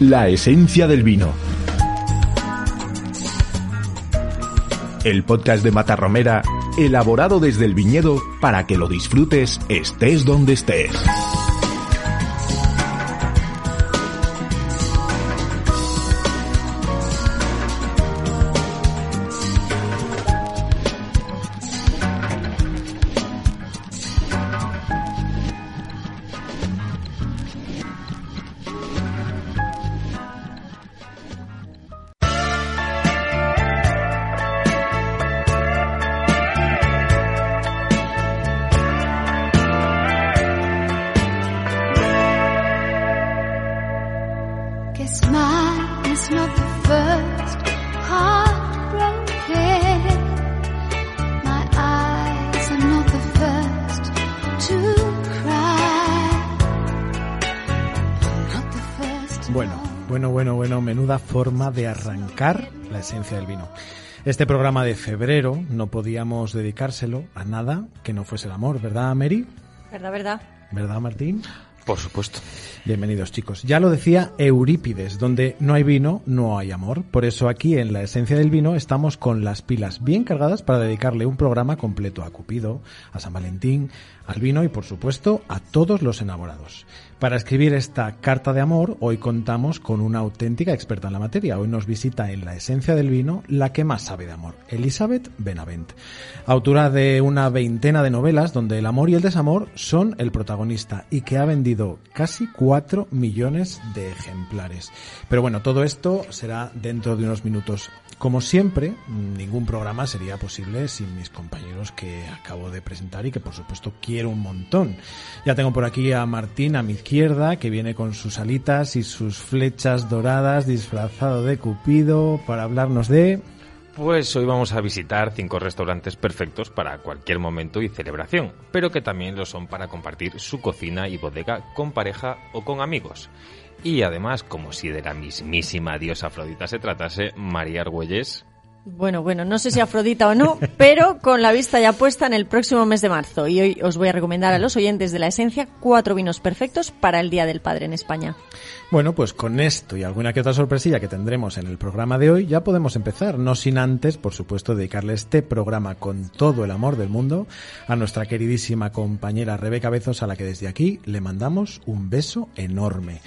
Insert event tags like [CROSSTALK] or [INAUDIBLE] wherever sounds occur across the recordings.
La esencia del vino. El podcast de Matarromera, elaborado desde el viñedo para que lo disfrutes estés donde estés. Forma de arrancar la esencia del vino. Este programa de febrero no podíamos dedicárselo a nada que no fuese el amor, ¿verdad, Mary? Verdad, verdad. ¿Verdad, Martín? Por supuesto. Bienvenidos, chicos. Ya lo decía Eurípides, donde no hay vino, no hay amor. Por eso aquí en la esencia del vino estamos con las pilas bien cargadas para dedicarle un programa completo a Cupido, a San Valentín, al vino y, por supuesto, a todos los enamorados. Para escribir esta carta de amor, hoy contamos con una auténtica experta en la materia. Hoy nos visita en la esencia del vino la que más sabe de amor, Elizabeth Benavent, autora de una veintena de novelas donde el amor y el desamor son el protagonista y que ha vendido casi cuatro millones de ejemplares. Pero bueno, todo esto será dentro de unos minutos. Como siempre, ningún programa sería posible sin mis compañeros que acabo de presentar y que por supuesto quiero un montón. Ya tengo por aquí a Martín a mi izquierda, que viene con sus alitas y sus flechas doradas disfrazado de Cupido para hablarnos de... Pues hoy vamos a visitar cinco restaurantes perfectos para cualquier momento y celebración, pero que también lo son para compartir su cocina y bodega con pareja o con amigos. Y además, como si de la mismísima diosa Afrodita se tratase, María Argüelles bueno, bueno, no sé si Afrodita o no, pero con la vista ya puesta en el próximo mes de marzo. Y hoy os voy a recomendar a los oyentes de la esencia cuatro vinos perfectos para el Día del Padre en España. Bueno, pues con esto y alguna que otra sorpresilla que tendremos en el programa de hoy, ya podemos empezar, no sin antes, por supuesto, dedicarle este programa con todo el amor del mundo a nuestra queridísima compañera Rebeca Bezos, a la que desde aquí le mandamos un beso enorme.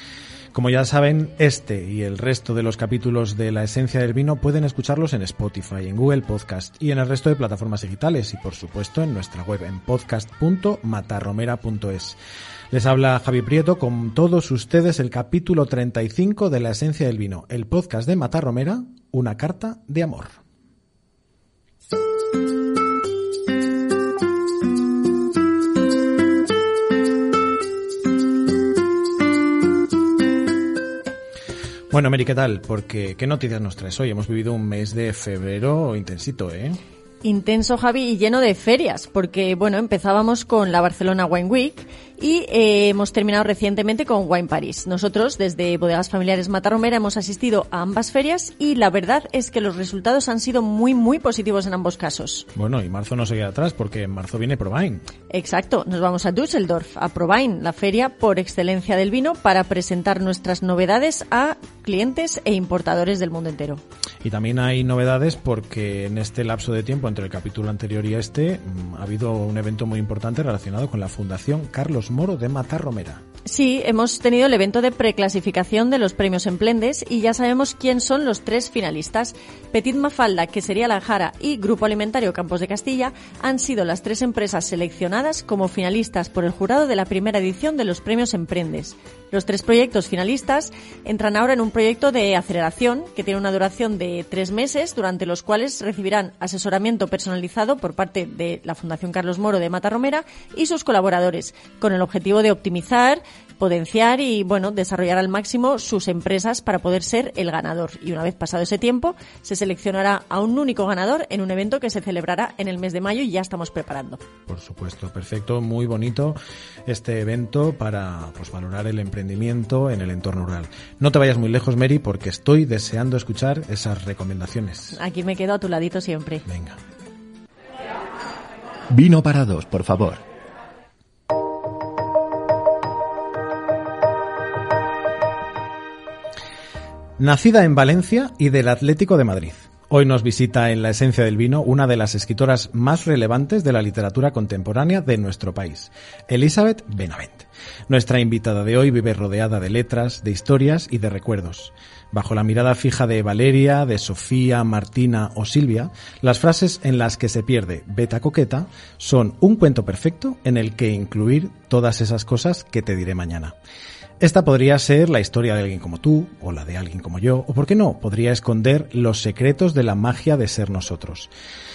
Como ya saben, este y el resto de los capítulos de La Esencia del Vino pueden escucharlos en Spotify, en Google Podcast y en el resto de plataformas digitales y por supuesto en nuestra web en podcast.matarromera.es. Les habla Javi Prieto con todos ustedes el capítulo 35 de La Esencia del Vino, el podcast de Matarromera, una carta de amor. Bueno, Mary, ¿qué tal? Porque, ¿qué noticias nos traes hoy? Hemos vivido un mes de febrero intensito, ¿eh? Intenso, Javi, y lleno de ferias, porque, bueno, empezábamos con la Barcelona Wine Week y eh, hemos terminado recientemente con Wine Paris. Nosotros, desde Bodegas Familiares Matarromera, hemos asistido a ambas ferias y la verdad es que los resultados han sido muy, muy positivos en ambos casos. Bueno, y marzo no se queda atrás porque en marzo viene Provine. Exacto, nos vamos a Düsseldorf, a Provine, la feria por excelencia del vino, para presentar nuestras novedades a clientes e importadores del mundo entero. Y también hay novedades porque en este lapso de tiempo entre el capítulo anterior y este mm, ha habido un evento muy importante relacionado con la Fundación Carlos Moro de Matarromera. Sí, hemos tenido el evento de preclasificación de los premios Emplendes y ya sabemos quién son los tres finalistas. Petit Mafalda, que sería la Jara, y Grupo Alimentario Campos de Castilla han sido las tres empresas seleccionadas como finalistas por el jurado de la primera edición de los premios Emprendes. Los tres proyectos finalistas entran ahora en un proyecto de aceleración que tiene una duración de tres meses, durante los cuales recibirán asesoramiento personalizado por parte de la Fundación Carlos Moro de Matarromera y sus colaboradores, con el objetivo de optimizar potenciar y bueno, desarrollar al máximo sus empresas para poder ser el ganador. Y una vez pasado ese tiempo, se seleccionará a un único ganador en un evento que se celebrará en el mes de mayo y ya estamos preparando. Por supuesto, perfecto, muy bonito este evento para pues, valorar el emprendimiento en el entorno rural. No te vayas muy lejos, Mary, porque estoy deseando escuchar esas recomendaciones. Aquí me quedo a tu ladito siempre. Venga. Vino para dos, por favor. Nacida en Valencia y del Atlético de Madrid. Hoy nos visita en La Esencia del Vino una de las escritoras más relevantes de la literatura contemporánea de nuestro país, Elizabeth Benavent. Nuestra invitada de hoy vive rodeada de letras, de historias y de recuerdos. Bajo la mirada fija de Valeria, de Sofía, Martina o Silvia, las frases en las que se pierde Beta Coqueta son un cuento perfecto en el que incluir todas esas cosas que te diré mañana. Esta podría ser la historia de alguien como tú, o la de alguien como yo, o por qué no, podría esconder los secretos de la magia de ser nosotros.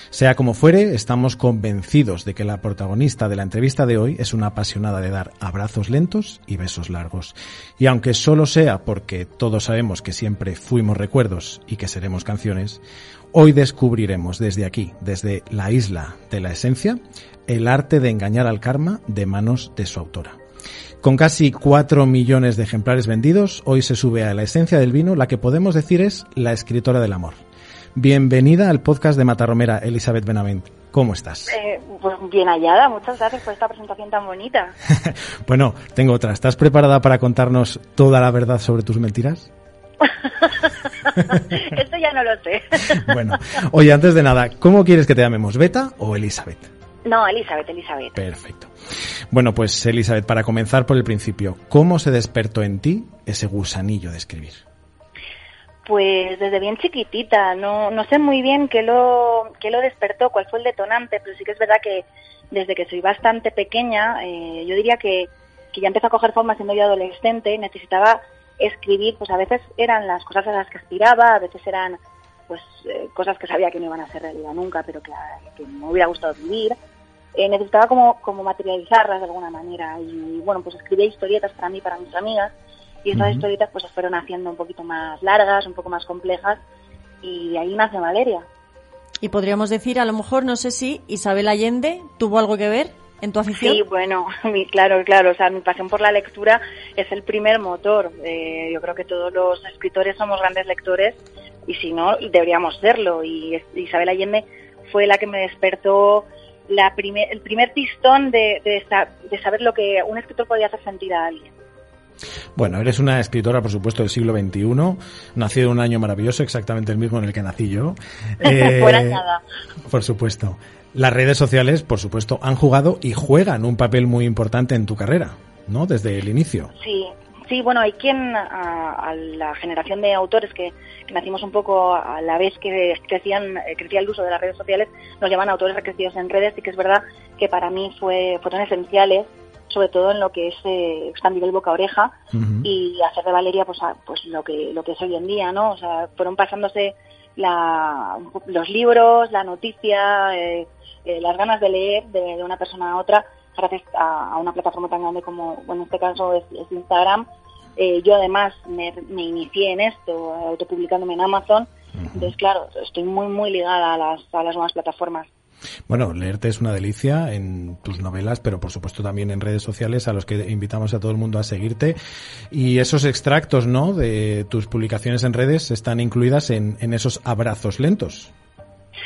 Sea como fuere, estamos convencidos de que la protagonista de la entrevista de hoy es una apasionada de dar abrazos lentos y besos largos. Y aunque solo sea porque todos sabemos que siempre fuimos recuerdos y que seremos canciones, hoy descubriremos desde aquí, desde la isla de la esencia, el arte de engañar al karma de manos de su autora. Con casi 4 millones de ejemplares vendidos, hoy se sube a la esencia del vino la que podemos decir es la escritora del amor. Bienvenida al podcast de Matarromera, Elizabeth Benavent. ¿Cómo estás? Eh, pues bien hallada, muchas gracias por esta presentación tan bonita. [LAUGHS] bueno, tengo otra. ¿Estás preparada para contarnos toda la verdad sobre tus mentiras? [LAUGHS] Esto ya no lo sé. [LAUGHS] bueno, oye, antes de nada, ¿cómo quieres que te llamemos? ¿Beta o Elizabeth? No, Elizabeth, Elizabeth. Perfecto. Bueno, pues Elizabeth, para comenzar por el principio, ¿cómo se despertó en ti ese gusanillo de escribir? Pues desde bien chiquitita, no, no sé muy bien qué lo, qué lo despertó, cuál fue el detonante, pero sí que es verdad que desde que soy bastante pequeña, eh, yo diría que, que ya empezó a coger forma siendo yo adolescente, necesitaba escribir, pues a veces eran las cosas a las que aspiraba, a veces eran pues eh, cosas que sabía que no iban a ser realidad nunca, pero que, que me hubiera gustado vivir. Eh, necesitaba como, como materializarlas de alguna manera y bueno, pues escribía historietas para mí, para mis amigas y estas historietas pues se fueron haciendo un poquito más largas, un poco más complejas y ahí nace Valeria. Y podríamos decir, a lo mejor, no sé si Isabel Allende tuvo algo que ver en tu afición. Sí, bueno, [LAUGHS] claro, claro. O sea, mi pasión por la lectura es el primer motor. Eh, yo creo que todos los escritores somos grandes lectores y si no, deberíamos serlo. Y Isabel Allende fue la que me despertó la el primer pistón de, de, saber lo que un escritor podía hacer sentir a alguien. Bueno, eres una escritora, por supuesto, del siglo XXI, nacido en un año maravilloso, exactamente el mismo en el que nací yo. [LAUGHS] Eh, nada. Por supuesto. Las redes sociales, por supuesto, han jugado y juegan un papel muy importante en tu carrera, ¿no? Desde el inicio. Sí, Sí, bueno, hay quien a, la generación de autores que, nacimos un poco a la vez que crecían, eh, crecía el uso de las redes sociales, nos llaman autores recrecidos en redes y que es verdad que para mí fue, fueron esenciales sobre todo en lo que es eh, expandir el boca oreja y hacer de Valeria pues, pues lo que lo que es hoy en día no o sea fueron pasándose la, los libros la noticia eh, las ganas de leer de, una persona a otra gracias a, una plataforma tan grande como en este caso es Instagram eh, yo además me, inicié en esto, autopublicándome en Amazon. Entonces, claro, estoy muy, muy ligada a las, a las nuevas plataformas. Bueno, leerte es una delicia en tus novelas, pero por supuesto también en redes sociales a los que invitamos a todo el mundo a seguirte. Y esos extractos, ¿no? De tus publicaciones en redes están incluidas en, en esos abrazos lentos.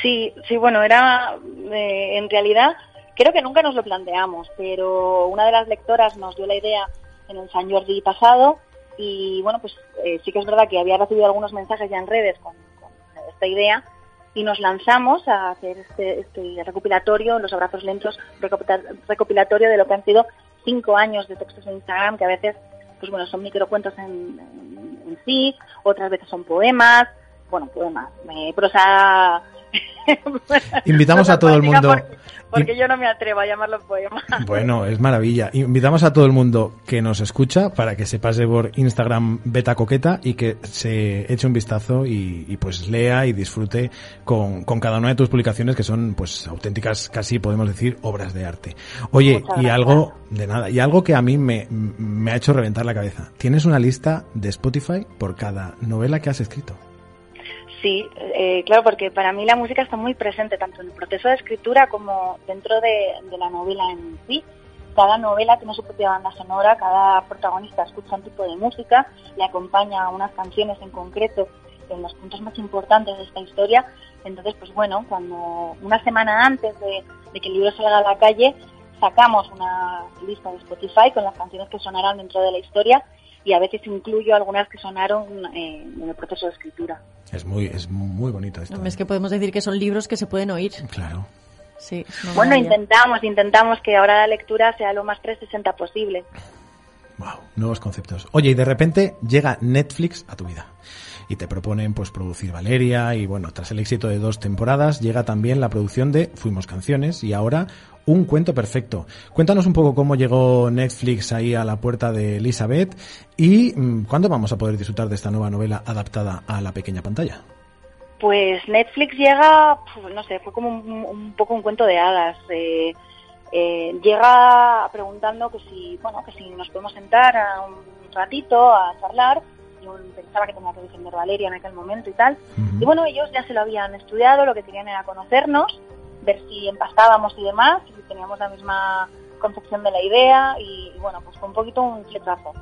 Sí, sí, bueno, era eh, en realidad creo que nunca nos lo planteamos, pero una de las lectoras nos dio la idea en el San Jordi pasado y bueno, pues eh, sí que es verdad que había recibido algunos mensajes ya en redes con, esta idea y nos lanzamos a hacer este, este, recopilatorio, los abrazos lentos, recopilatorio de lo que han sido cinco años de textos en Instagram, que a veces, pues bueno, son microcuentos en, en, sí, otras veces son poemas, bueno, poemas, eh, prosa [LAUGHS] Invitamos a todo el mundo. Porque, yo no me atrevo a llamarlo poema. [LAUGHS] Bueno, es maravilla. Invitamos a todo el mundo que nos escucha para que se pase por Instagram Beta Coqueta y que se eche un vistazo y, pues lea y disfrute con, cada una de tus publicaciones que son pues auténticas, casi podemos decir, obras de arte. Oye, y algo, de nada, y algo que a mí me, me ha hecho reventar la cabeza. Tienes una lista de Spotify por cada novela que has escrito. Sí, eh, claro, porque para mí la música está muy presente tanto en el proceso de escritura como dentro de, la novela en sí. Cada novela tiene su propia banda sonora, cada protagonista escucha un tipo de música, le acompaña a unas canciones en concreto en los puntos más importantes de esta historia. Entonces, pues bueno, cuando una semana antes de, de que el libro salga a la calle, sacamos una lista de Spotify con las canciones que sonarán dentro de la historia y a veces incluyo algunas que sonaron eh, en el proceso de escritura. Es muy, es muy bonito esto. Es que podemos decir que son libros que se pueden oír. Claro. Sí, bueno, intentamos, intentamos que ahora la lectura sea lo más 360 posible. Wow, nuevos conceptos. Oye, y de repente llega Netflix a tu vida y te proponen pues producir Valeria y bueno, tras el éxito de dos temporadas llega también la producción de Fuimos Canciones y ahora un cuento perfecto. Cuéntanos un poco cómo llegó Netflix ahí a la puerta de Elizabeth y mm, cuándo vamos a poder disfrutar de esta nueva novela adaptada a la pequeña pantalla. Pues Netflix llega, no sé, fue como un, poco un cuento de hadas. Eh, eh, llega preguntando que si, bueno, que si nos podemos sentar a un ratito a charlar. Yo pensaba que tenía que defender Valeria en aquel momento y tal. Y bueno, ellos ya se lo habían estudiado, lo que querían era conocernos, ver si empastábamos y demás, si teníamos la misma concepción de la idea y, bueno, pues fue un poquito un fletazo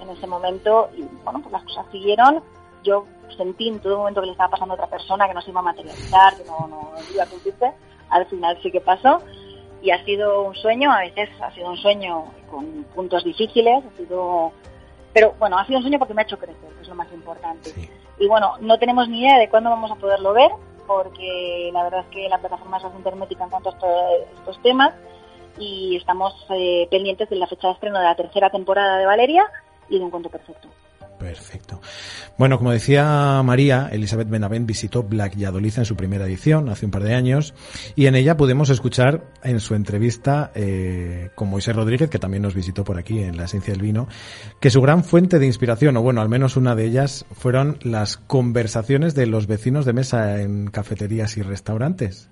en ese momento y bueno, pues las cosas siguieron. Yo sentí en todo momento que le estaba pasando a otra persona, que no se iba a materializar, que no, no iba a cumplirse. Al final sí que pasó y ha sido un sueño, a veces ha sido un sueño con puntos difíciles, ha sido pero bueno, ha sido un sueño porque me ha hecho crecer, que es lo más importante. Y bueno, no tenemos ni idea de cuándo vamos a poderlo ver, porque la verdad es que la plataforma es bastante hermética en cuanto a estos, temas y estamos eh, pendientes de la fecha de estreno de la tercera temporada de Valeria y de Un Cuento Perfecto. Perfecto. Bueno, como decía María, Elizabeth Benavent visitó Black Yadoliza en su primera edición, hace un par de años, y en ella pudimos escuchar en su entrevista eh, con Moisés Rodríguez, que también nos visitó por aquí en La Esencia del Vino, que su gran fuente de inspiración, o bueno, al menos una de ellas, fueron las conversaciones de los vecinos de mesa en cafeterías y restaurantes.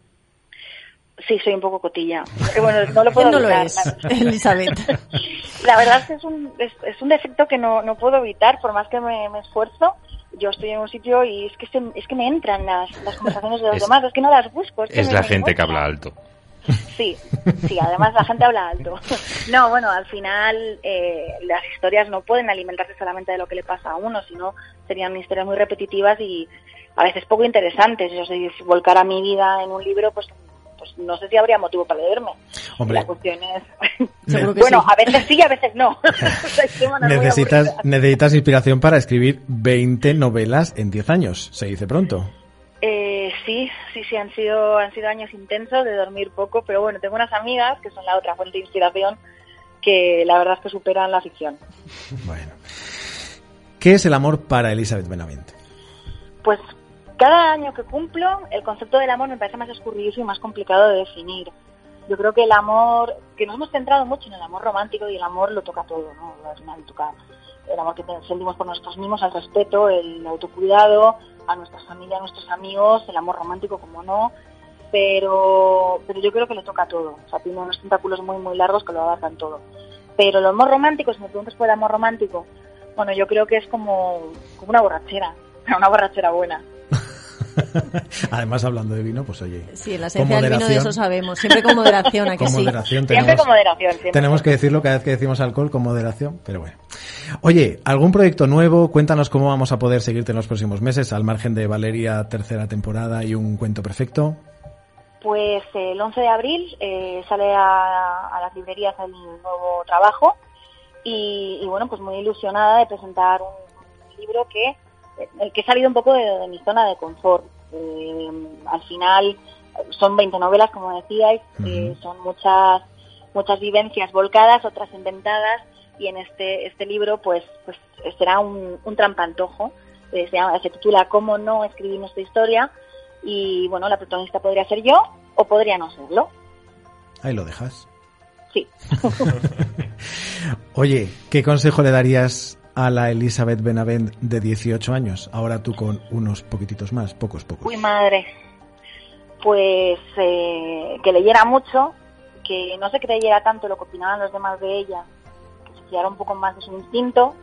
Sí, soy un poco cotilla. bueno, no lo [LAUGHS] puedo no es, [LAUGHS] Elizabeth? [LAUGHS] La verdad es que es un, es, un defecto que no, no puedo evitar, por más que me, esfuerzo. Yo estoy en un sitio y es que, es que me entran las, las conversaciones de los demás, es que no las busco. Es, la gente que habla alto. Sí, sí, además la gente habla alto. No, bueno, al final eh, las historias no pueden alimentarse solamente de lo que le pasa a uno, sino serían historias muy repetitivas y a veces poco interesantes. Yo si volcar a mi vida en un libro, pues pues no sé si habría motivo para leerme. Hombre, la cuestión es... [LAUGHS] bueno, a veces sí, a veces no. [LAUGHS] [LAUGHS] necesitas, necesitas inspiración para escribir 20 novelas en 10 años, se dice pronto. Eh, sí, sí, sí, han sido, han sido años intensos de dormir poco, pero bueno, tengo unas amigas que son la otra fuente de inspiración que la verdad es que superan la ficción. Bueno. ¿Qué es el amor para Elizabeth Benavente? Pues cada año que cumplo, el concepto del amor me parece más escurridizo y más complicado de definir. Yo creo que el amor, que nos hemos centrado mucho en el amor romántico y el amor lo toca todo, ¿no? toca el amor que sentimos por nosotros mismos, el respeto, el autocuidado, a nuestra familia, a nuestros amigos, el amor romántico, como no, pero, pero yo creo que le toca todo. O sea, tiene unos tentáculos muy, muy largos que lo abarcan todo. Pero el amor romántico, si me preguntas por el amor romántico, bueno, yo creo que es como, como una borrachera, [LAUGHS] una borrachera buena. [LAUGHS] Además, hablando de vino, pues oye. Sí, la esencia del vino de eso sabemos. Siempre con moderación, aquí sí? Moderación, siempre con moderación. tenemos que decirlo cada vez que decimos alcohol con moderación, pero bueno. Oye, ¿algún proyecto nuevo? Cuéntanos cómo vamos a poder seguirte en los próximos meses, al margen de Valeria, tercera temporada y un cuento perfecto. Pues el 11 de abril eh, sale a, las librerías el nuevo trabajo y, bueno, pues muy ilusionada de presentar un libro que que he salido un poco de, mi zona de confort. Eh, al final son 20 novelas, como decíais, eh, son muchas muchas vivencias volcadas, otras inventadas, y en este este libro pues pues será un, un trampantojo. Eh, se, llama, se titula ¿Cómo no escribir nuestra historia? Y bueno, la protagonista podría ser yo o podría no serlo. Ahí lo dejas. Sí. [LAUGHS] Oye, ¿qué consejo le darías a la Elizabeth Benavent de 18 años, ahora tú con unos poquititos más, pocos, pocos. Uy, madre. Pues eh, que leyera mucho, que no se creyera tanto lo que opinaban los demás de ella, que se fiara un poco más de su instinto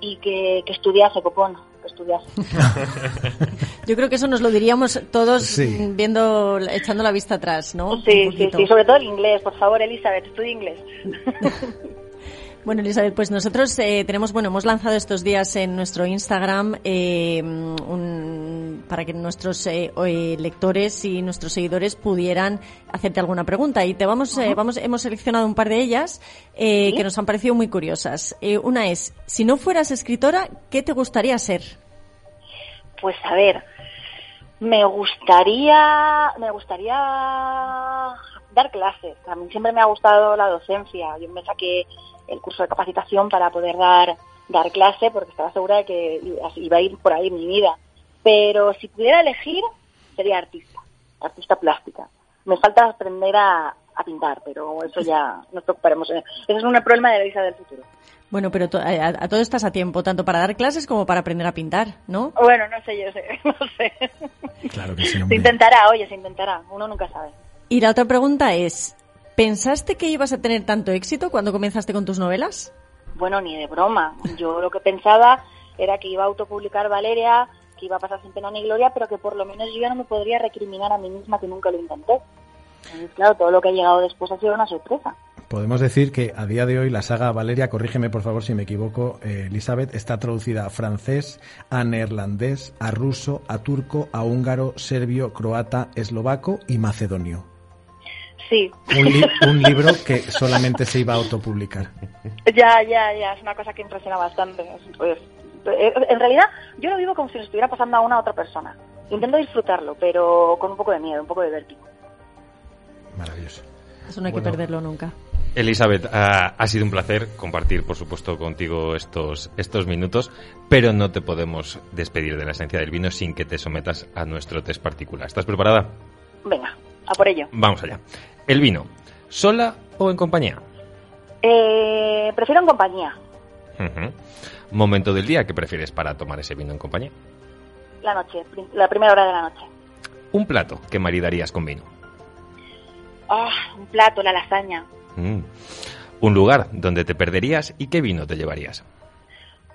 y que, que estudiase, copón, que estudiase. [LAUGHS] Yo creo que eso nos lo diríamos todos viendo, echando la vista atrás, ¿no? Sí, sí, sí, sobre todo el inglés, por favor, Elizabeth, estudia inglés. [LAUGHS] Bueno, Elizabeth, pues nosotros eh, tenemos, bueno, hemos lanzado estos días en nuestro Instagram eh, un, para que nuestros eh, eh, lectores y nuestros seguidores pudieran hacerte alguna pregunta. Y te vamos, eh, vamos hemos seleccionado un par de ellas que nos han parecido muy curiosas. una es, si no fueras escritora, ¿qué te gustaría ser? Pues a ver, me gustaría, me gustaría dar clases. A mí siempre me ha gustado la docencia. Yo me saqué el curso de capacitación para poder dar dar clase porque estaba segura de que iba a ir por ahí mi vida. Pero si pudiera elegir, sería artista, artista plástica. Me falta aprender a, pintar, pero eso ya nos preocuparemos. Ese es un problema de la visa del futuro. Bueno, pero a, todo estás a tiempo, tanto para dar clases como para aprender a pintar, ¿no? Bueno, no sé, yo sé, [LAUGHS] no sé. Claro que sí, Se intentará, oye, se intentará, uno nunca sabe. Y la otra pregunta es, ¿pensaste que ibas a tener tanto éxito cuando comenzaste con tus novelas? Bueno, ni de broma. Yo lo que pensaba era que iba a autopublicar Valeria, que iba a pasar sin pena ni gloria, pero que por lo menos yo ya no me podría recriminar a mí misma que nunca lo intenté. Entonces, claro, todo lo que ha llegado después ha sido una sorpresa. Podemos decir que a día de hoy la saga Valeria, corrígeme por favor si me equivoco, eh, Elizabeth, está traducida a francés, a neerlandés, a ruso, a turco, a húngaro, serbio, croata, eslovaco y macedonio. Sí. Un, libro que solamente se iba a autopublicar. Ya, ya, ya, es una cosa que impresiona bastante. Pues, eh, en realidad, yo lo vivo como si lo estuviera pasando a una otra persona. Intento disfrutarlo, pero con un poco de miedo, un poco de vértigo. Maravilloso. Eso no hay que perderlo nunca. Elizabeth, ha, sido un placer compartir, por supuesto, contigo estos, estos minutos, pero no te podemos despedir de la esencia del vino sin que te sometas a nuestro test particular. ¿Estás preparada? Venga, a por ello. Vamos allá. El vino, ¿sola o en compañía? Eh, prefiero en compañía. ¿Momento del día que prefieres para tomar ese vino en compañía? La noche, la primera hora de la noche. ¿Un plato que maridarías con vino? Ah, un plato, la lasaña. Mm. ¿Un lugar donde te perderías y qué vino te llevarías?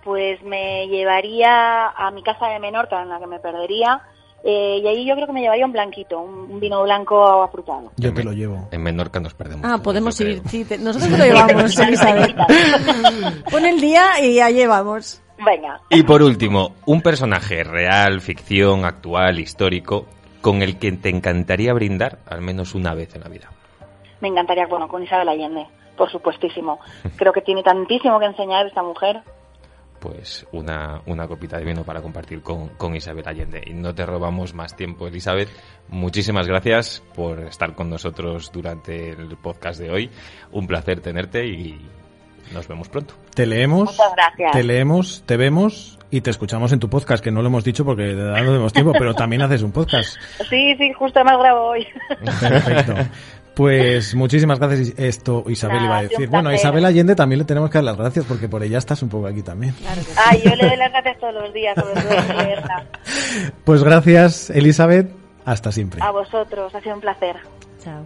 Pues me llevaría a mi casa de Menorca, en la que me perdería, eh, y ahí yo creo que me llevaría un blanquito, un, vino blanco afrutado. Yo te lo llevo. En Menorca nos perdemos. Ah, podemos ir. Sí, nosotros te lo llevamos, [LAUGHS] Elizabeth. [LAUGHS] Pon el día y ya llevamos. Venga. Y por último, un personaje real, ficción, actual, histórico, con el que te encantaría brindar al menos una vez en la vida. Me encantaría, bueno, con Isabel Allende, por supuestísimo. Creo que tiene tantísimo que enseñar esta mujer pues una, una copita de vino para compartir con, con Isabel Allende. Y no te robamos más tiempo, Elizabeth. Muchísimas gracias por estar con nosotros durante el podcast de hoy. Un placer tenerte y nos vemos pronto. Te leemos, te leemos, te vemos y te escuchamos en tu podcast, que no lo hemos dicho porque no tenemos tiempo, pero también haces un podcast. Sí, sí, justo más grabo hoy. Perfecto. [LAUGHS] Pues muchísimas gracias. Esto Isabel iba a decir. Bueno, a Isabel Allende también le tenemos que dar las gracias porque por ella estás un poco aquí también. Ay, yo le doy las gracias todos los días, sobre todo [LAUGHS] Pues gracias, Elizabeth. Hasta siempre. A vosotros, ha sido un placer. Chao.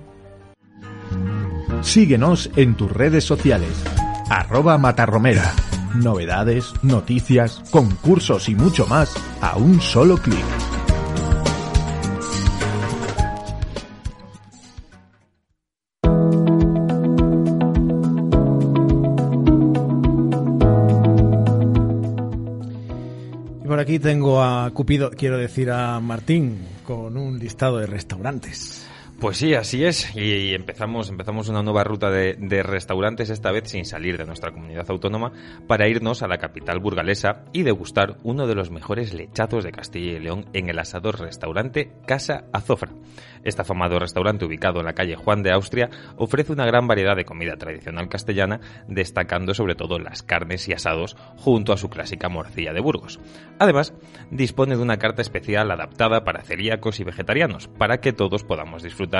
Síguenos en tus redes sociales. Arroba Matarromera. Novedades, noticias, concursos y mucho más a un solo clic. Aquí tengo a Cupido, quiero decir a Martín, con un listado de restaurantes. Pues sí, así es. Y, empezamos, empezamos una nueva ruta de, restaurantes, esta vez sin salir de nuestra comunidad autónoma, para irnos a la capital burgalesa y degustar uno de los mejores lechazos de Castilla y León en el asador restaurante Casa Azofra. Este afamado restaurante ubicado en la calle Juan de Austria ofrece una gran variedad de comida tradicional castellana, destacando sobre todo las carnes y asados junto a su clásica morcilla de Burgos. Además, dispone de una carta especial adaptada para celíacos y vegetarianos, para que todos podamos disfrutar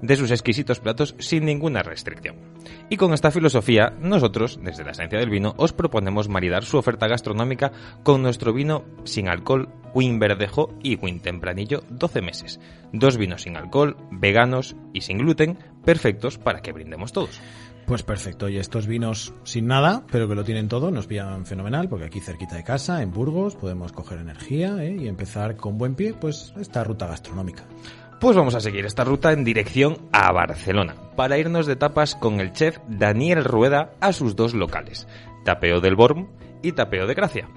de sus exquisitos platos sin ninguna restricción. Y con esta filosofía, nosotros, desde la esencia del vino, os proponemos maridar su oferta gastronómica con nuestro vino sin alcohol, Win Verdejo y Win Tempranillo 12 meses. Dos vinos sin alcohol, veganos y sin gluten, perfectos para que brindemos todos. Pues perfecto, y estos vinos sin nada, pero que lo tienen todo, nos pillan fenomenal, porque aquí cerquita de casa, en Burgos, podemos coger energía ¿eh? y empezar con buen pie, pues esta ruta gastronómica. Pues vamos a seguir esta ruta en dirección a Barcelona, para irnos de tapas con el chef Daniel Rueda a sus dos locales, Tapeo del Borm y Tapeo de Gracia.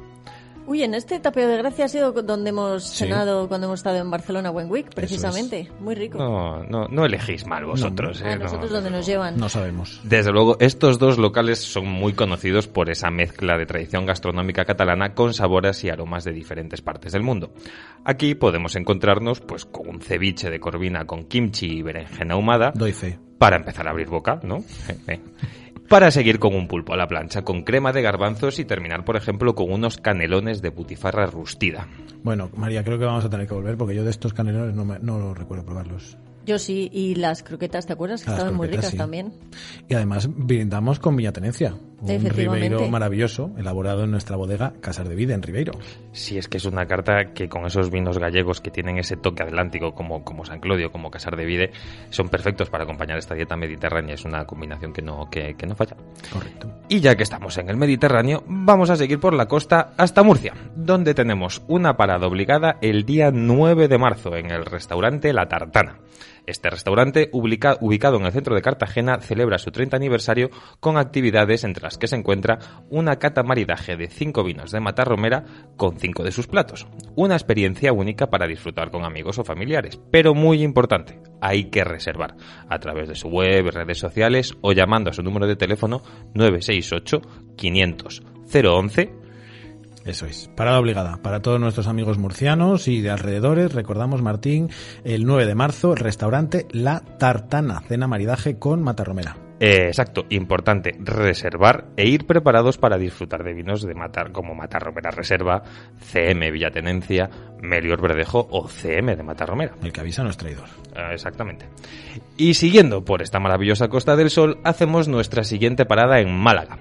Uy, en este tapeo de gracia ha sido donde hemos cenado cuando hemos estado en Barcelona Buen Week, precisamente. Muy rico. No, no, no elegís mal vosotros. A ¿eh? No, nosotros no, donde no. nos llevan. No sabemos. Desde luego, estos dos locales son muy conocidos por esa mezcla de tradición gastronómica catalana con sabores y aromas de diferentes partes del mundo. Aquí podemos encontrarnos pues con un ceviche de corvina con kimchi y berenjena ahumada Doy fe. para empezar a abrir boca, ¿no? [LAUGHS] Para seguir con un pulpo a la plancha con crema de garbanzos y terminar, por ejemplo, con unos canelones de butifarra rustida. Bueno, María, creo que vamos a tener que volver porque yo de estos canelones no, me- no recuerdo probarlos. Yo sí, y las croquetas, ¿te acuerdas? Que Las estaban muy ricas sí. también. Y además brindamos con Villa Tenencia, un. Ribeiro maravilloso, elaborado en nuestra bodega Casar de Vida en Ribeiro. Si es que es una carta que con esos vinos gallegos que tienen ese toque atlántico como, como San Clodio, como Casar de Vide, son perfectos para acompañar esta dieta mediterránea. Es una combinación que no, que, que no falla. Correcto. Y ya que estamos en el Mediterráneo, vamos a seguir por la costa hasta Murcia, donde tenemos una parada obligada el día 9 de marzo en el restaurante La Tartana. Este restaurante, ubica- ubicado en el centro de Cartagena, celebra su 30 aniversario con actividades entre las que se encuentra una cata maridaje de 5 vinos de Matarromera con 5 de sus platos. Una experiencia única para disfrutar con amigos o familiares, pero muy importante, hay que reservar a través de su web, redes sociales o llamando a su número de teléfono 968 500 011 Eso es. Parada obligada para todos nuestros amigos murcianos y de alrededores. Recordamos, Martín, el 9 de marzo, restaurante La Tartana, cena maridaje con Matarromera. Eh, exacto, importante, reservar e ir preparados para disfrutar de vinos de Matar, como Matarromera Reserva, CM Villatenencia, Melior Verdejo o CM de Matarromera. El que avisa no es traidor. Eh, Exactamente. Y siguiendo por esta maravillosa Costa del Sol, hacemos nuestra siguiente parada en Málaga.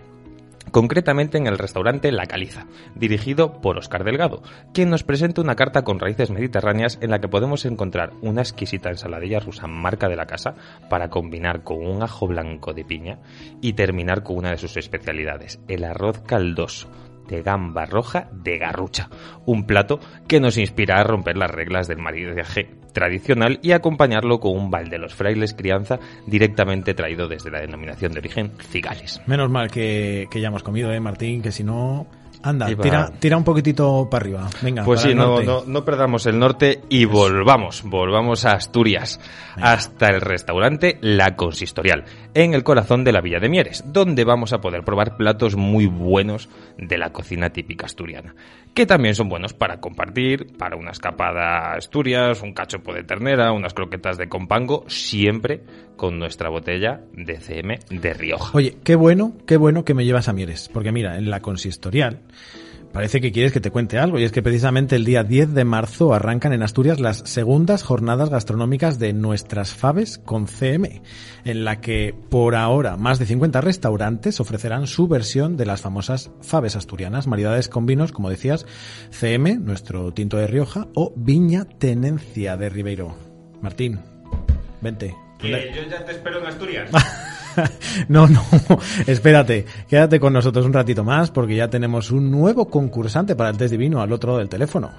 Concretamente en el restaurante La Caliza, dirigido por Oscar Delgado, quien nos presenta una carta con raíces mediterráneas en la que podemos encontrar una exquisita ensaladilla rusa marca de la casa para combinar con un ajo blanco de piña y terminar con una de sus especialidades, el arroz caldoso de gamba roja de garrucha, un plato que nos inspira a romper las reglas del maridaje tradicional y acompañarlo con un bal de los frailes crianza directamente traído desde la denominación de origen cigales. Menos mal que, que ya hemos comido, ¿eh, Martín? Que si no... Anda, tira, tira un poquitito para arriba. Venga, Pues sí, no, no perdamos el norte y volvamos, volvamos a Asturias, hasta el restaurante La Consistorial, en el corazón de la Villa de Mieres, donde vamos a poder probar platos muy buenos de la cocina típica asturiana, que también son buenos para compartir, para una escapada a Asturias, un cachopo de ternera, unas croquetas de compango, siempre con nuestra botella de CM de Rioja. Oye, qué bueno, qué bueno que me llevas a Mieres. Porque mira, en la consistorial parece que quieres que te cuente algo. Y es que precisamente el día 10 de marzo arrancan en Asturias las segundas jornadas gastronómicas de Nuestras Faves con CM, en la que por ahora más de 50 restaurantes ofrecerán su versión de las famosas faves asturianas, variedades con vinos, como decías, CM, nuestro tinto de Rioja, o Viña Tenencia de Ribeiro. Martín, vente. yo ya te espero en Asturias. [LAUGHS] [LAUGHS] No, no, espérate, quédate con nosotros un ratito más porque ya tenemos un nuevo concursante para el test divino al otro del teléfono.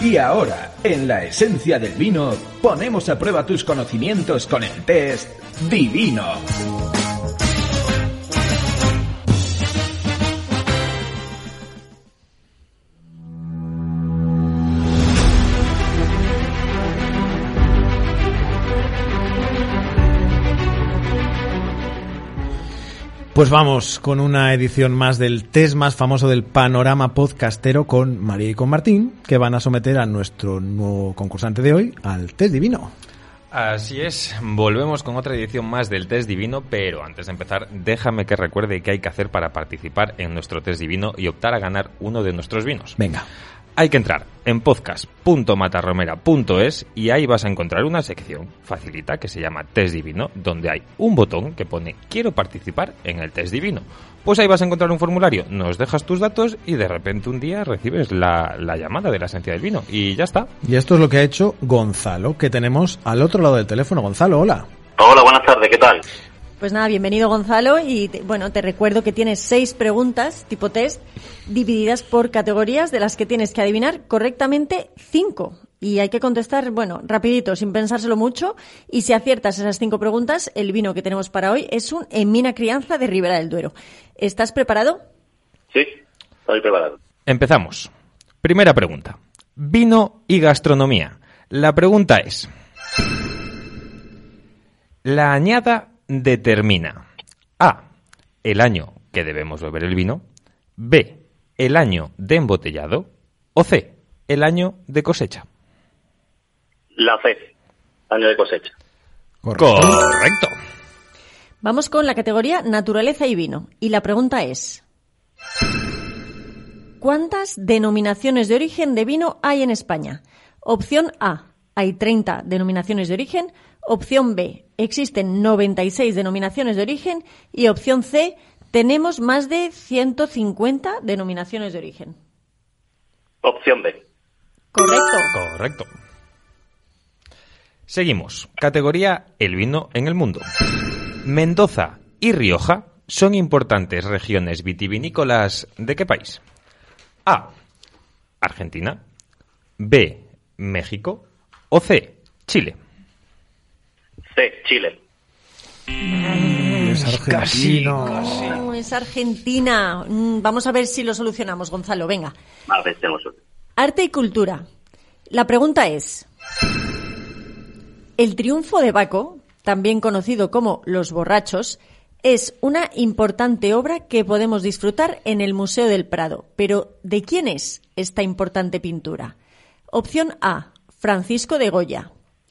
Y ahora, en la esencia del vino, ponemos a prueba tus conocimientos con el test divino. Pues vamos con una edición más del test más famoso del panorama podcastero con María y con Martín, que van a someter a nuestro nuevo concursante de hoy al test divino. Así es, volvemos con otra edición más del test divino, pero antes de empezar, déjame que recuerde qué hay que hacer para participar en nuestro test divino y optar a ganar uno de nuestros vinos. Venga, Hay que entrar en podcast.matarromera.es y ahí vas a encontrar una sección facilita que se llama Test Divino, donde hay un botón que pone Quiero participar en el Test Divino. Pues ahí vas a encontrar un formulario, nos dejas tus datos y de repente un día recibes la, la llamada de la esencia del vino y ya está. y esto es lo que ha hecho Gonzalo, que tenemos al otro lado del teléfono. Gonzalo, hola. Hola, buenas tardes, ¿qué tal? Pues nada, bienvenido Gonzalo y te- bueno, te recuerdo que tienes seis preguntas tipo test divididas por categorías de las que tienes que adivinar correctamente cinco. Y hay que contestar, bueno, rapidito, sin pensárselo mucho. Y si aciertas esas cinco preguntas, el vino que tenemos para hoy es un Emina Crianza de Ribera del Duero. ¿Estás preparado? Sí, Estoy preparado. Empezamos. Primera pregunta. Vino y gastronomía. La pregunta es... La añada determina A. El año que debemos beber el vino. B. El año de embotellado. O C. El año de cosecha. La C. Año de cosecha. Correcto. Vamos con la categoría naturaleza y vino. Y la pregunta es... ¿Cuántas denominaciones de origen de vino hay en España? Opción A, hay 30 denominaciones de origen. Opción B, existen 96 denominaciones de origen. Y opción C, tenemos más de 150 denominaciones de origen. Opción B. Correcto. Correcto. Seguimos. Categoría El vino en el mundo. Mendoza y Rioja son importantes regiones vitivinícolas de qué país? A. Argentina. B. México. O C. Chile. C. Chile. Es argentino. Oh, es Argentina. Mm, Vamos a ver si lo solucionamos, Gonzalo. Venga. A ver, tenemos suerte. Arte y cultura. La pregunta es, el triunfo de Baco, también conocido como Los Borrachos, es una importante obra que podemos disfrutar en el Museo del Prado. Pero, ¿de quién es esta importante pintura? Opción A, Francisco de Goya.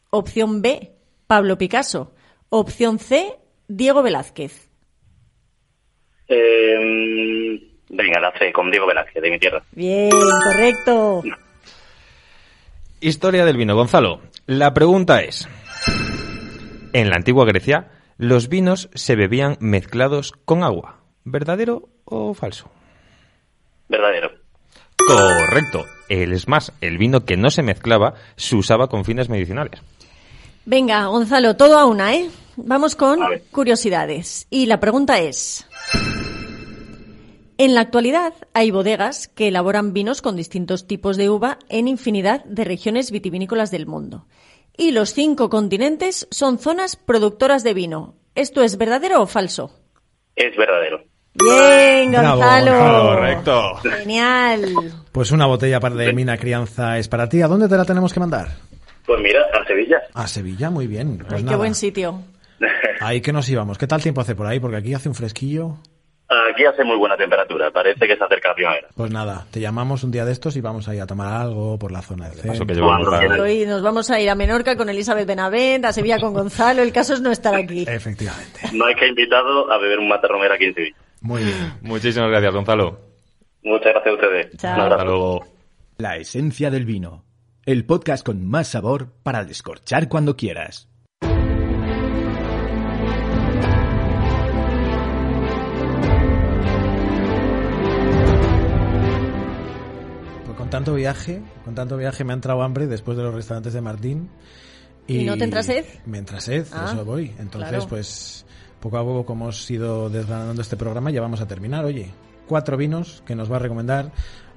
Opción B, Pablo Picasso. Opción C, Diego Velázquez. Eh, venga, la C. Con Diego Velázquez, de mi tierra. Bien, correcto. Historia del vino. Gonzalo, la pregunta es, en la antigua Grecia, los vinos se bebían mezclados con agua. ¿Verdadero o falso? Verdadero. Correcto. El, es más, el vino que no se mezclaba se usaba con fines medicinales. Venga, Gonzalo, todo a una, ¿eh? Vamos con curiosidades. Y la pregunta es... En la actualidad hay bodegas que elaboran vinos con distintos tipos de uva en infinidad de regiones vitivinícolas del mundo. Y los cinco continentes son zonas productoras de vino. ¿Esto es verdadero o falso? Es verdadero. Bien, Gonzalo. Correcto. Genial. Pues una botella para de Mina Crianza es para ti. ¿A dónde te la tenemos que mandar? Pues mira, a Sevilla. A Sevilla, muy bien. Pues Ay, qué buen sitio. [LAUGHS] Ahí que nos íbamos. ¿Qué tal tiempo hace por ahí? Porque aquí hace un fresquillo. Aquí hace muy buena temperatura. Parece que se acerca la primavera. Pues nada, te llamamos un día de estos y vamos a ir a tomar algo por la zona del Eso centro. que. Hoy nos vamos a ir a Menorca con Elizabeth Benavent, a Sevilla con Gonzalo. El caso es no estar aquí. Efectivamente. No hay que invitado a beber un mate romero aquí en Sevilla. Muy bien. Muchísimas gracias, Gonzalo. Muchas gracias a ustedes. Chao. Hasta luego. La esencia del vino. El podcast con más sabor para descorchar cuando quieras. Pues con tanto viaje, con tanto viaje me ha entrado hambre después de los restaurantes de Martín. ¿Y no te entra sed? Me entra sed, Ah, eso voy. Entonces, claro. pues poco a poco, como hemos ido desgranando este programa, ya vamos a terminar. Oye, cuatro vinos que nos va a recomendar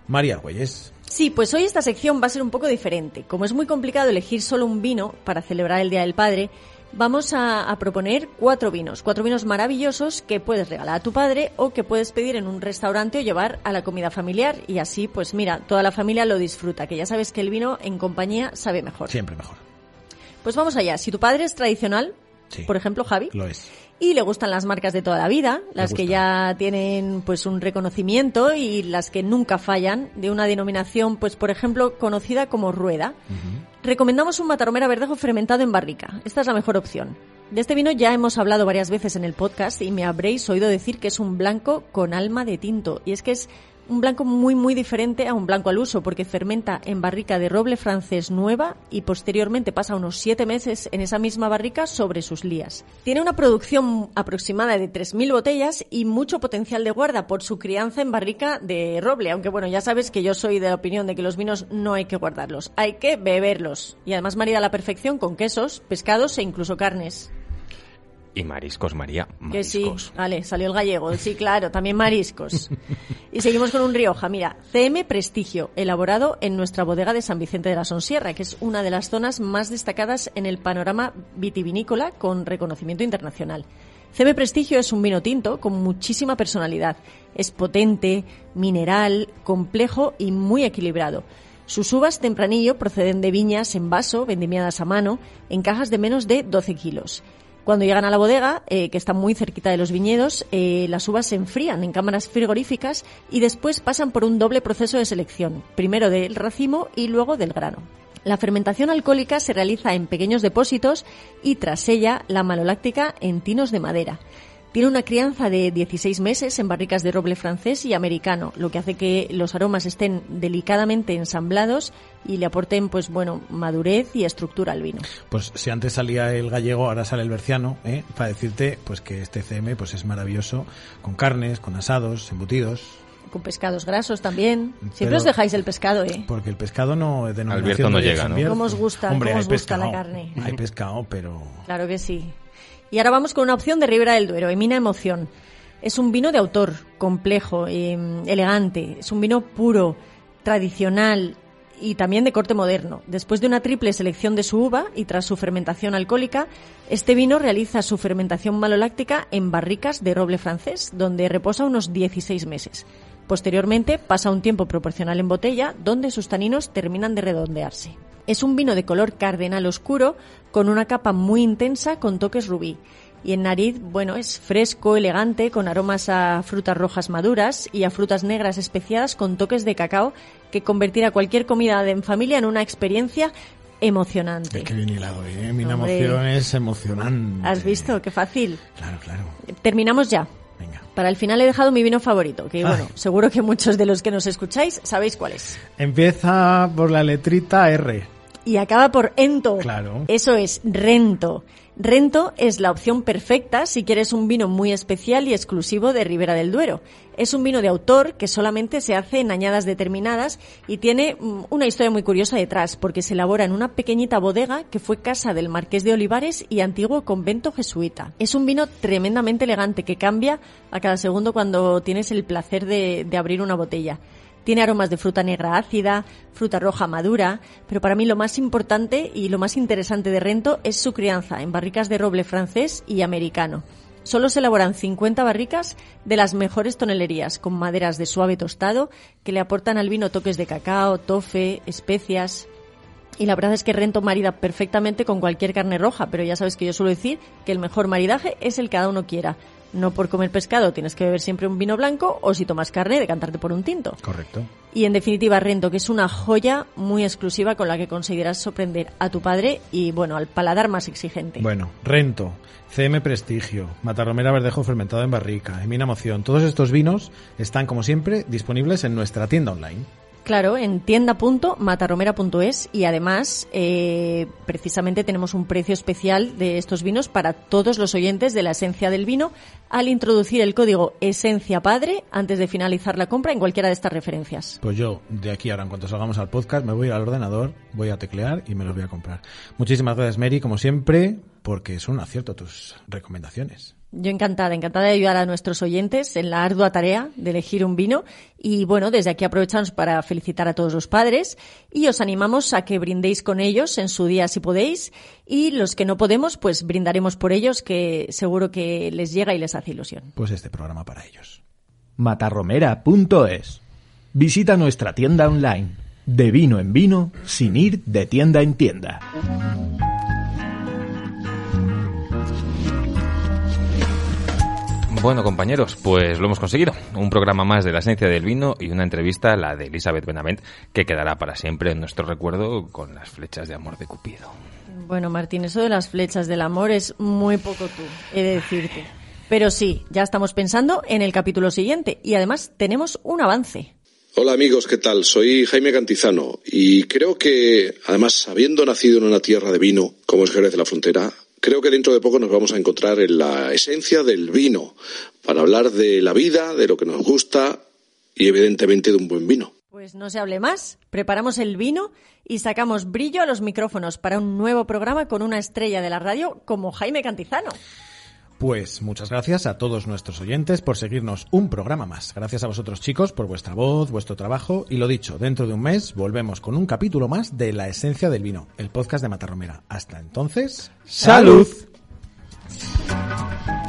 María Güeyes. Sí, pues hoy esta sección va a ser un poco diferente. Como es muy complicado elegir solo un vino para celebrar el Día del Padre, vamos a, a proponer cuatro vinos. Cuatro vinos maravillosos que puedes regalar a tu padre o que puedes pedir en un restaurante o llevar a la comida familiar. Y así, pues mira, toda la familia lo disfruta, que ya sabes que el vino en compañía sabe mejor. Siempre mejor. Pues vamos allá. Si tu padre es tradicional, Sí. por ejemplo, Javi, Lo es. Y le gustan las marcas de toda la vida, las que ya tienen pues un reconocimiento y las que nunca fallan, de una denominación, pues por ejemplo, conocida como rueda. Recomendamos un Mataromera Verdejo fermentado en barrica. Esta es la mejor opción. De este vino ya hemos hablado varias veces en el podcast y me habréis oído decir que es un blanco con alma de tinto. Y es que es un blanco muy muy diferente a un blanco al uso porque fermenta en barrica de roble francés nueva y posteriormente pasa unos siete meses en esa misma barrica sobre sus lías. Tiene una producción aproximada de 3.000 botellas y mucho potencial de guarda por su crianza en barrica de roble, aunque bueno, ya sabes que yo soy de la opinión de que los vinos no hay que guardarlos, hay que beberlos y además marida a la perfección con quesos, pescados e incluso carnes. Y mariscos, María. Que sí, Mariscos. vale, salió el gallego, sí, claro, también mariscos. Y seguimos con un Rioja, mira, CM Prestigio, elaborado en nuestra bodega de San Vicente de la Sonsierra, que es una de las zonas más destacadas en el panorama vitivinícola con reconocimiento internacional. CM Prestigio es un vino tinto con muchísima personalidad. Es potente, mineral, complejo y muy equilibrado. Sus uvas tempranillo proceden de viñas en vaso, vendimiadas a mano, en cajas de menos de 12 kilos. Cuando llegan a la bodega, eh, que está muy cerquita de los viñedos, eh, las uvas se enfrían en cámaras frigoríficas y después pasan por un doble proceso de selección, primero del racimo y luego del grano. La fermentación alcohólica se realiza en pequeños depósitos y tras ella la maloláctica en tinos de madera. Tiene una crianza de 16 meses en barricas de roble francés y americano, lo que hace que los aromas estén delicadamente ensamblados y le aporten, pues bueno, madurez y estructura al vino. Pues si antes salía el gallego, ahora sale el berciano, ¿eh? para decirte pues que este CM pues es maravilloso, con carnes, con asados, embutidos, con pescados grasos también. Siempre Pero- os dejáis el pescado, ¿eh? porque el pescado no es denominación Alberto no de llega, ¿no? ¿Cómo os gusta- Hombre, cómo os gusta la carne? Hay pescado, pero Claro que sí. Y ahora vamos con una opción de Ribera del Duero, Emina Emoción. Es un vino de autor, complejo, eh, elegante. Es un vino puro, tradicional y también de corte moderno. Después de una triple selección de su uva y tras su fermentación alcohólica, este vino realiza su fermentación maloláctica en barricas de roble francés, donde reposa unos 16 meses. Posteriormente pasa un tiempo proporcional en botella, donde sus taninos terminan de redondearse. Es un vino de color cardenal oscuro, con una capa muy intensa con toques rubí. Y en nariz, bueno, es fresco, elegante, con aromas a frutas rojas maduras y a frutas negras especiadas con toques de cacao que convertirá cualquier comida de en familia en una experiencia emocionante. es que bien hilado, ¿eh? Mi emoción es emocionante. ¿Has visto? Qué fácil. Claro, claro. Terminamos ya. Venga. Para el final he dejado mi vino favorito, que bueno, Ay. seguro que muchos de los que nos escucháis sabéis cuál es. Empieza por la letrita R. Y acaba por ento. Claro. Eso es rento. Rento es la opción perfecta si quieres un vino muy especial y exclusivo de Ribera del Duero. Es un vino de autor que solamente se hace en añadas determinadas y tiene mm, una historia muy curiosa detrás, porque se elabora en una pequeñita bodega que fue casa del Marqués de Olivares y antiguo convento jesuita. Es un vino tremendamente elegante que cambia a cada segundo cuando tienes el placer de, de abrir una botella. Tiene aromas de fruta negra ácida, fruta roja madura, pero para mí lo más importante y lo más interesante de Rento es su crianza en barricas de roble francés y americano. Solo se elaboran 50 barricas de las mejores tonelerías, con maderas de suave tostado que le aportan al vino toques de cacao, tofe, especias. Y la verdad es que Rento marida perfectamente con cualquier carne roja, pero ya sabes que yo suelo decir que el mejor maridaje es el que cada uno quiera. No por comer pescado tienes que beber siempre un vino blanco o si tomas carne decantarte por un tinto. Correcto. Y en definitiva, Rento, que es una joya muy exclusiva con la que conseguirás sorprender a tu padre y, bueno, al paladar más exigente. Bueno, Rento, CM Prestigio, Matarromera Verdejo fermentado en barrica, Emina Moción. Todos estos vinos están, como siempre, disponibles en nuestra tienda online. Claro, en tienda.matarromera.es y además, eh, precisamente tenemos un precio especial de estos vinos para todos los oyentes de la esencia del vino al introducir el código Esencia Padre antes de finalizar la compra en cualquiera de estas referencias. Pues yo, de aquí ahora, en cuanto salgamos al podcast, me voy al ordenador, voy a teclear y me los voy a comprar. Muchísimas gracias, Mary, como siempre, porque son un acierto tus recomendaciones. Yo encantada, encantada de ayudar a nuestros oyentes en la ardua tarea de elegir un vino. Y bueno, desde aquí aprovechamos para felicitar a todos los padres y os animamos a que brindéis con ellos en su día si podéis. Y los que no podemos, pues brindaremos por ellos, que seguro que les llega y les hace ilusión. Pues este programa para ellos. matarromera.es. Visita nuestra tienda online. De vino en vino, sin ir de tienda en tienda. Bueno, compañeros, pues lo hemos conseguido. Un programa más de la esencia del vino y una entrevista, la de Elizabeth Benavent, que quedará para siempre en nuestro recuerdo con las flechas de amor de Cupido. Bueno, Martín, eso de las flechas del amor es muy poco tú, he de decirte. Pero sí, ya estamos pensando en el capítulo siguiente y además tenemos un avance. Hola amigos, ¿qué tal? Soy Jaime Cantizano y creo que, además, habiendo nacido en una tierra de vino, como es Jerez de la Frontera, creo que dentro de poco nos vamos a encontrar en la esencia del vino para hablar de la vida, de lo que nos gusta y evidentemente de un buen vino. Pues no se hable más, preparamos el vino y sacamos brillo a los micrófonos para un nuevo programa con una estrella de la radio como Jaime Cantizano. Pues muchas gracias a todos nuestros oyentes por seguirnos un programa más. Gracias a vosotros chicos por vuestra voz, vuestro trabajo y lo dicho, dentro de un mes volvemos con un capítulo más de La Esencia del Vino, el podcast de Matarromera. Hasta entonces, salud. ¡Salud!